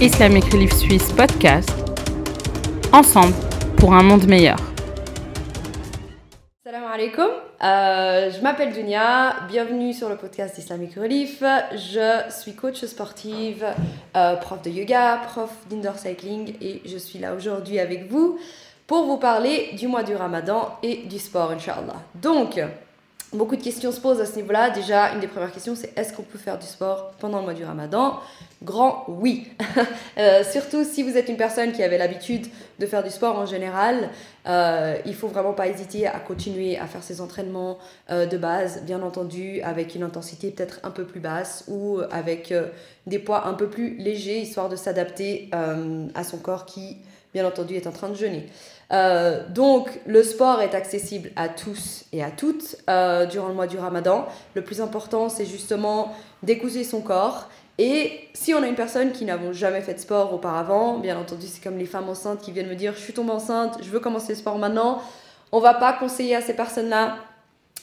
Islamic Relief Suisse podcast. Ensemble pour un monde meilleur. Salam alaikum, euh, je m'appelle Dunia, bienvenue sur le podcast Islamic Relief. Je suis coach sportive, euh, prof de yoga, prof d'indoor cycling et je suis là aujourd'hui avec vous pour vous parler du mois du ramadan et du sport, Inch'Allah. Donc, Beaucoup de questions se posent à ce niveau-là. Déjà, une des premières questions, c'est est-ce qu'on peut faire du sport pendant le mois du ramadan? Grand oui. Euh, surtout si vous êtes une personne qui avait l'habitude de faire du sport en général, euh, il faut vraiment pas hésiter à continuer à faire ses entraînements euh, de base, bien entendu, avec une intensité peut-être un peu plus basse ou avec des poids un peu plus légers, histoire de s'adapter à son corps qui, bien entendu, est en train de jeûner. Euh, donc, le sport est accessible à tous et à toutes euh, durant le mois du ramadan. Le plus important, c'est justement d'écouter son corps. Et si on a une personne qui n'a jamais fait de sport auparavant, bien entendu, c'est comme les femmes enceintes qui viennent me dire Je suis tombée enceinte, je veux commencer le sport maintenant. On va pas conseiller à ces personnes-là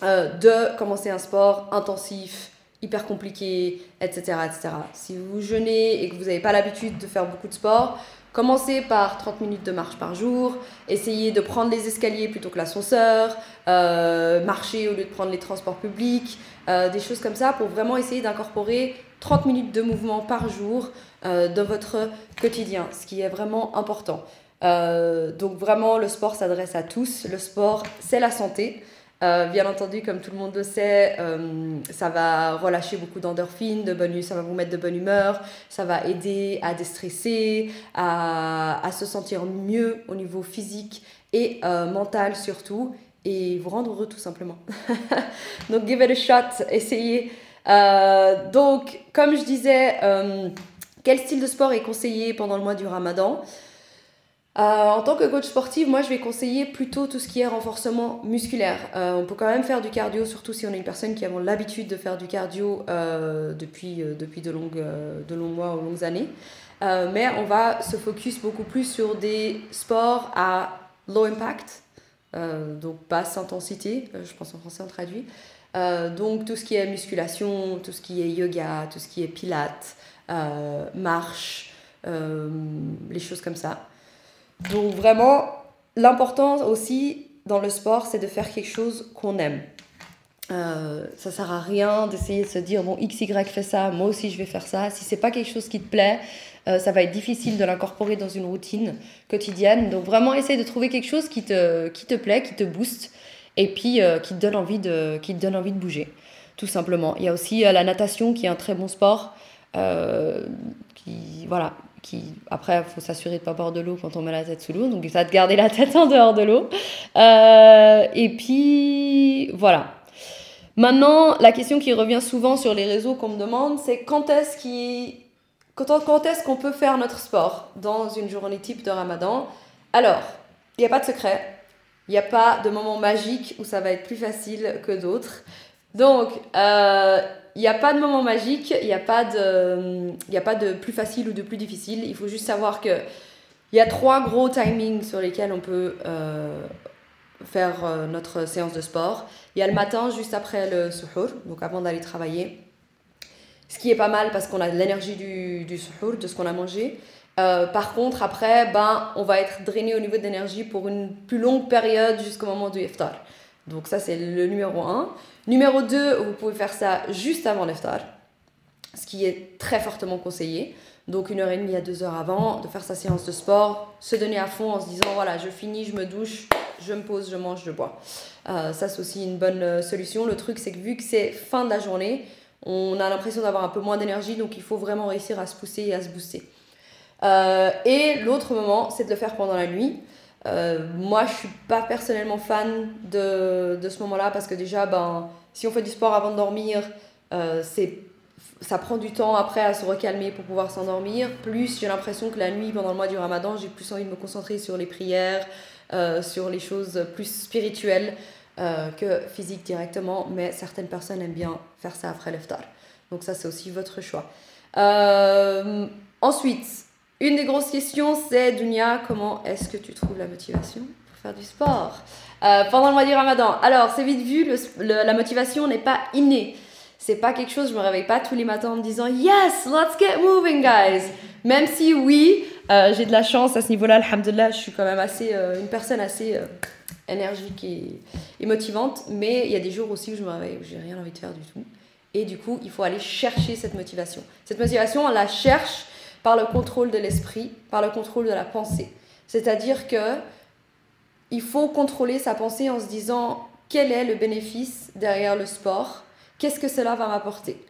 euh, de commencer un sport intensif, hyper compliqué, etc., etc. Si vous jeûnez et que vous n'avez pas l'habitude de faire beaucoup de sport, Commencez par 30 minutes de marche par jour, essayez de prendre les escaliers plutôt que l'ascenseur, euh, marcher au lieu de prendre les transports publics, euh, des choses comme ça pour vraiment essayer d'incorporer 30 minutes de mouvement par jour euh, dans votre quotidien, ce qui est vraiment important. donc vraiment, le sport s'adresse à tous. Le sport, c'est la santé. Euh, bien entendu, comme tout le monde le sait, euh, ça va relâcher beaucoup d'endorphines, de bonne, ça va vous mettre de bonne humeur, ça va aider à déstresser, à, à se sentir mieux au niveau physique et euh, mental surtout, et vous rendre heureux tout simplement. donc, give it a shot, essayez. donc, comme je disais, quel style de sport est conseillé pendant le mois du ramadan? Euh, en tant que coach sportif, moi je vais conseiller plutôt tout ce qui est renforcement musculaire. Euh, on peut quand même faire du cardio, surtout si on est une personne qui a l'habitude de faire du cardio euh, depuis, depuis de, longues, de longs mois ou longues années. mais on va se focus beaucoup plus sur des sports à low impact, donc basse intensité, je pense en français on traduit. donc tout ce qui est musculation, tout ce qui est yoga, tout ce qui est pilates, marche, les choses comme ça. Donc vraiment, l'important aussi dans le sport, c'est de faire quelque chose qu'on aime. Euh, ça sert à rien d'essayer de se dire bon x y fait ça moi aussi je vais faire ça. Si c'est pas quelque chose qui te plaît euh, ça va être difficile de l'incorporer dans une routine quotidienne. Donc vraiment essaye de trouver quelque chose qui te qui te plaît qui te booste et puis euh, qui te donne envie de qui te donne envie de bouger tout simplement. Il y a aussi euh, la natation qui est un très bon sport voilà qui, après, faut s'assurer de ne pas boire de l'eau quand on met la tête sous l'eau, donc ça de garder la tête en dehors de l'eau. Euh, et puis, voilà. Maintenant, la question qui revient souvent sur les réseaux qu'on me demande, c'est quand est-ce quand, quand est-ce qu'on peut faire notre sport dans une journée type de ramadan? Alors, il n'y a pas de secret, il n'y a pas de moment magique où ça va être plus facile que d'autres. Donc, euh, il n'y a pas de moment magique, il n'y a, pas de, a pas de plus facile ou de plus difficile. Il faut juste savoir que il y a trois gros timings sur lesquels on peut euh, faire euh, notre séance de sport. Il y a le matin, juste après le suhour, donc avant d'aller travailler. Ce qui est pas mal parce qu'on a l'énergie du, du suhour, de ce qu'on a mangé. Euh, par contre, après, ben, on va être drainé au niveau d'énergie pour une plus longue période jusqu'au moment du iftar. Donc ça, c'est le numéro 1. Numéro 2, vous pouvez faire ça juste avant l'iftar, ce qui est très fortement conseillé. Donc une heure et demie à deux heures avant, de faire sa séance de sport, se donner à fond en se disant voilà, je finis, je me douche, je me pose, je mange, je bois. Euh, ça, c'est aussi une bonne euh, solution. Le truc, c'est que vu que c'est fin de la journée, on a l'impression d'avoir un peu moins d'énergie, donc il faut vraiment réussir à se pousser et à se booster. Euh, et l'autre moment, c'est de le faire pendant la nuit. Euh, moi, je suis pas personnellement fan de, de ce moment-là parce que déjà, ben, si on fait du sport avant de dormir, euh, c'est ça prend du temps après à se recalmer pour pouvoir s'endormir. Plus j'ai l'impression que la nuit, pendant le mois du ramadan, j'ai plus envie de me concentrer sur les prières, euh, sur les choses plus spirituelles que physiques directement. Mais certaines personnes aiment bien faire ça après l'iftar. Donc ça, c'est aussi votre choix. ensuite, une des grosses questions, c'est Dunia, comment est-ce que tu trouves la motivation pour faire du sport? Euh, pendant le mois du ramadan Alors, c'est vite vu, la motivation n'est pas innée. C'est pas quelque chose, je me réveille pas tous les matins en me disant Yes, let's get moving, guys. Même si, oui, euh, j'ai de la chance à ce niveau-là, alhamdulillah, je suis quand même assez, euh, une personne assez énergique et, et, motivante. Mais il y a des jours aussi où je me réveille, où j'ai rien envie de faire du tout. Et du coup, il faut aller chercher cette motivation. Cette motivation, on la cherche par le contrôle de l'esprit, par le contrôle de la pensée. C'est-à-dire que il faut contrôler sa pensée en se disant quel est le bénéfice derrière le sport, qu'est-ce que cela va m'apporter?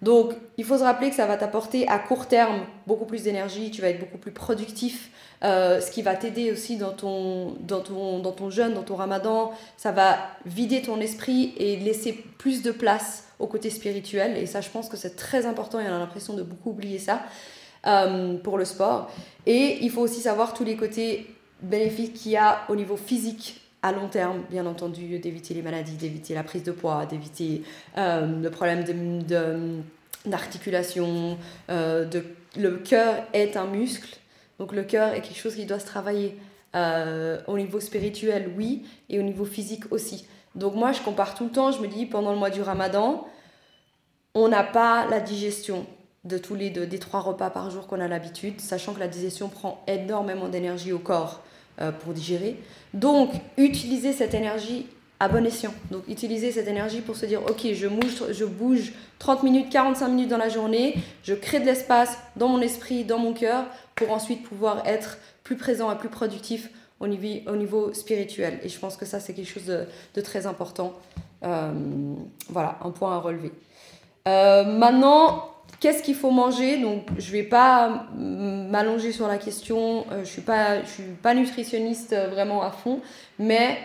Donc, il faut se rappeler que ça va t'apporter à court terme beaucoup plus d'énergie, tu vas être beaucoup plus productif, euh, ce qui va t'aider aussi dans ton, dans, ton, dans ton jeûne, dans ton ramadan. Ça va vider ton esprit et laisser plus de place au côté spirituel. Et ça, je pense que c'est très important et on a l'impression de beaucoup oublier ça euh, pour le sport. Et il faut aussi savoir tous les côtés bénéfiques qu'il y a au niveau physique à long terme, bien entendu, d'éviter les maladies, d'éviter la prise de poids, d'éviter euh, le problème d'articulation. De, de, le cœur est un muscle, donc le cœur est quelque chose qui doit se travailler au niveau spirituel, oui, et au niveau physique aussi. Donc moi, je compare tout le temps, je me dis, pendant le mois du ramadan, on n'a pas la digestion de tous les deux, des trois repas par jour qu'on a l'habitude, sachant que la digestion prend énormément d'énergie au corps euh, pour digérer. Donc, utiliser cette énergie à bon escient. Donc, utiliser cette énergie pour se dire, ok, je bouge, je bouge 30 minutes, 45 minutes dans la journée, je crée de l'espace dans mon esprit, dans mon cœur, pour ensuite pouvoir être plus présent et plus productif au niveau, au niveau spirituel. Et je pense que ça, c'est quelque chose de, très important. Euh, voilà, un point à relever. Euh, maintenant, qu'est-ce qu'il faut manger Donc, je ne vais pas m'allonger sur la question. Euh, je ne suis, pas, suis pas nutritionniste vraiment à fond. Mais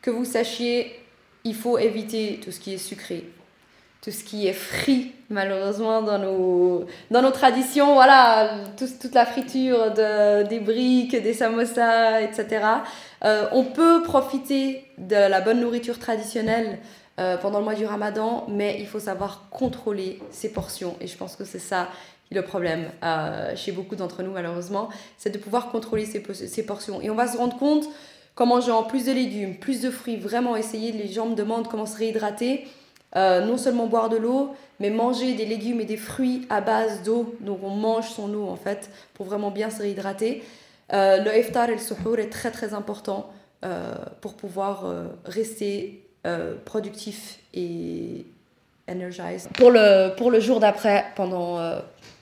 que vous sachiez, il faut éviter tout ce qui est sucré, tout ce qui est frit, malheureusement, dans nos, dans traditions. Voilà, toute la friture de, des briques, des samosas, etc. Euh, on peut profiter de la bonne nourriture traditionnelle euh, pendant le mois du ramadan, mais il faut savoir contrôler ses portions. Et je pense que c'est ça le problème euh, chez beaucoup d'entre nous, malheureusement, c'est de pouvoir contrôler ses, portions. Et on va se rendre compte qu'en mangeant plus de légumes, plus de fruits, vraiment essayer, les gens me demandent comment se réhydrater euh, non seulement boire de l'eau, mais manger des légumes et des fruits à base d'eau. Donc on mange son eau en fait pour vraiment bien se réhydrater. Euh, le iftar et le suhour est très très important pour pouvoir rester productif et energized pour le, pour le jour d'après pendant,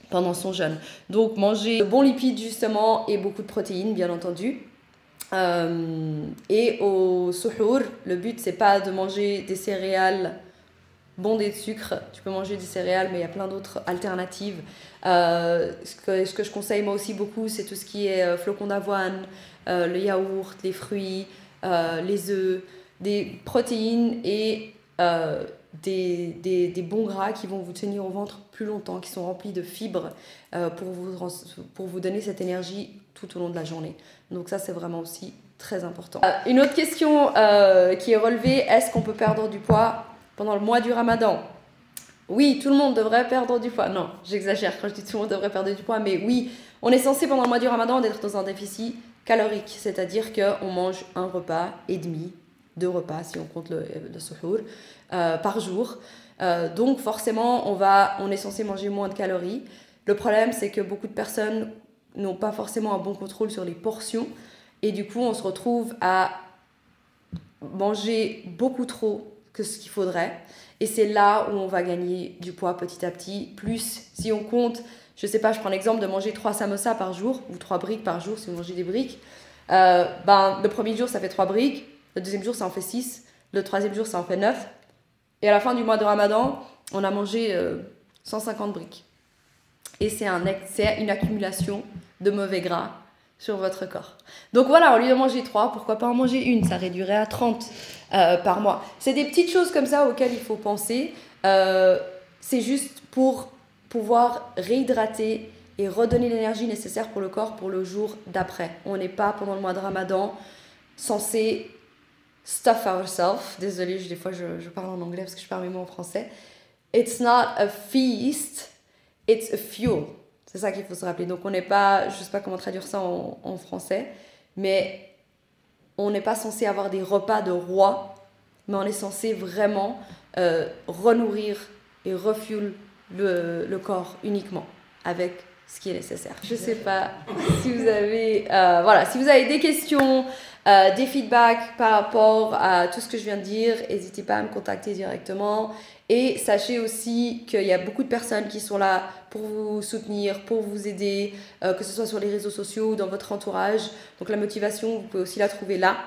pendant son jeûne. Donc manger de bons lipides justement et beaucoup de protéines bien entendu. et au suhour, le but c'est pas de manger des céréales bondé de sucre. Tu peux manger des céréales, mais il y a plein d'autres alternatives. Euh, ce, que, ce que je conseille moi aussi beaucoup, c'est tout ce qui est euh, flocons d'avoine, euh, le yaourt, les fruits, les œufs, des protéines et des, des, bons gras qui vont vous tenir au ventre plus longtemps, qui sont remplis de fibres pour, vous, pour vous donner cette énergie tout au long de la journée. Donc ça, c'est vraiment aussi très important. une autre question qui est relevée, est-ce qu'on peut perdre du poids pendant le mois du ramadan? Oui, tout le monde devrait perdre du poids. Non, j'exagère quand je dis tout le monde devrait perdre du poids, mais oui, on est censé pendant le mois du ramadan d'être dans un déficit calorique, c'est-à-dire qu'on mange un repas et demi, deux repas si on compte le, le euh, par jour. Euh, donc forcément, on, va, on est censé manger moins de calories. Le problème, c'est que beaucoup de personnes n'ont pas forcément un bon contrôle sur les portions, et du coup, on se retrouve à manger beaucoup trop que ce qu'il faudrait. Et c'est là où on va gagner du poids petit à petit. Plus, si on compte, je sais pas, je prends l'exemple de manger 3 samosas par jour, ou 3 briques par jour si vous mangez des briques. Euh, ben, le premier jour, ça fait 3 briques. Le deuxième jour, ça en fait 6. Le troisième jour, ça en fait 9. Et à la fin du mois de Ramadan, on a mangé 150 euh, briques. Et c'est un, une accumulation de mauvais gras sur votre corps. Donc voilà, au lieu de manger 3, pourquoi pas en manger une? Ça réduirait à 30 euh, par mois. C'est des petites choses comme ça auxquelles il faut penser. Euh, c'est juste pour pouvoir réhydrater et redonner l'énergie nécessaire pour le corps pour le jour d'après. On n'est pas pendant le mois de Ramadan censé stuff ourselves. Désolée, des fois je, je, parle en anglais parce que je parle même en français. It's not a feast, it's a fuel. C'est ça qu'il faut se rappeler. Donc on n'est pas, je sais pas comment traduire ça en, en français, mais on n'est pas censé avoir des repas de roi, mais on est censé vraiment euh, renourrir et refuel le, le corps uniquement avec ce qui est nécessaire. Je sais pas si vous avez, euh, voilà, si vous avez des questions, euh, des feedbacks par rapport à tout ce que je viens de dire, n'hésitez pas à me contacter directement. Et sachez aussi qu'il y a beaucoup de personnes qui sont là pour vous soutenir, pour vous aider, euh, que ce soit sur les réseaux sociaux ou dans votre entourage. Donc la motivation, vous pouvez aussi la trouver là,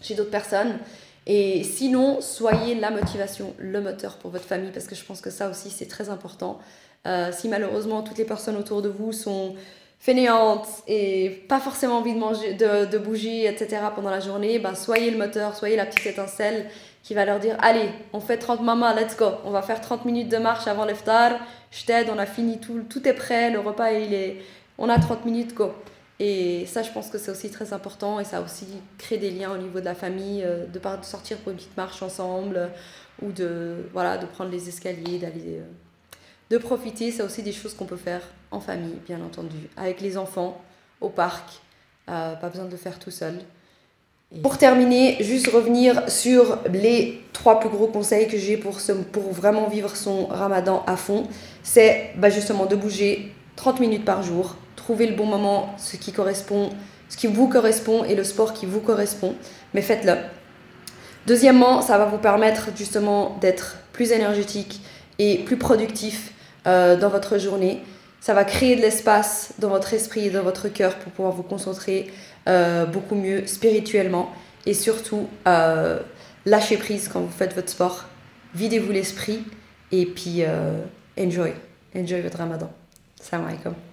chez d'autres personnes. Et sinon, soyez la motivation, le moteur pour votre famille, parce que je pense que ça aussi, c'est très important. Euh, si malheureusement toutes les personnes autour de vous sont fainéantes et pas forcément envie de manger, de, bouger, etc. pendant la journée, ben, soyez le moteur, soyez la petite étincelle qui va leur dire allez, on fait 30 mamas, let's go, on va faire 30 minutes de marche avant l'eftar, je t'aide, on a fini tout, tout est prêt, le repas il est, on a 30 minutes, go. Et ça, je pense que c'est aussi très important et ça aussi crée des liens au niveau de la famille, euh, de, sortir pour une petite marche ensemble ou de, voilà, de prendre les escaliers, d'aller. De profiter, c'est aussi des choses qu'on peut faire en famille, bien entendu, avec les enfants, au parc, euh, pas besoin de le faire tout seul. Pour terminer, juste revenir sur les trois plus gros conseils que j'ai pour, pour vraiment vivre son ramadan à fond. C'est bah, justement de bouger 30 minutes par jour, trouver le bon moment, ce qui correspond, ce qui vous correspond et le sport qui vous correspond, mais faites-le. Deuxièmement, ça va vous permettre justement d'être plus énergétique et plus productif euh, dans votre journée. Ça va créer de l'espace dans votre esprit et dans votre cœur pour pouvoir vous concentrer euh, beaucoup mieux spirituellement. Et surtout, euh, lâchez prise quand vous faites votre sport. Videz-vous l'esprit et puis enjoy. Enjoy votre ramadan. Salam alaikum.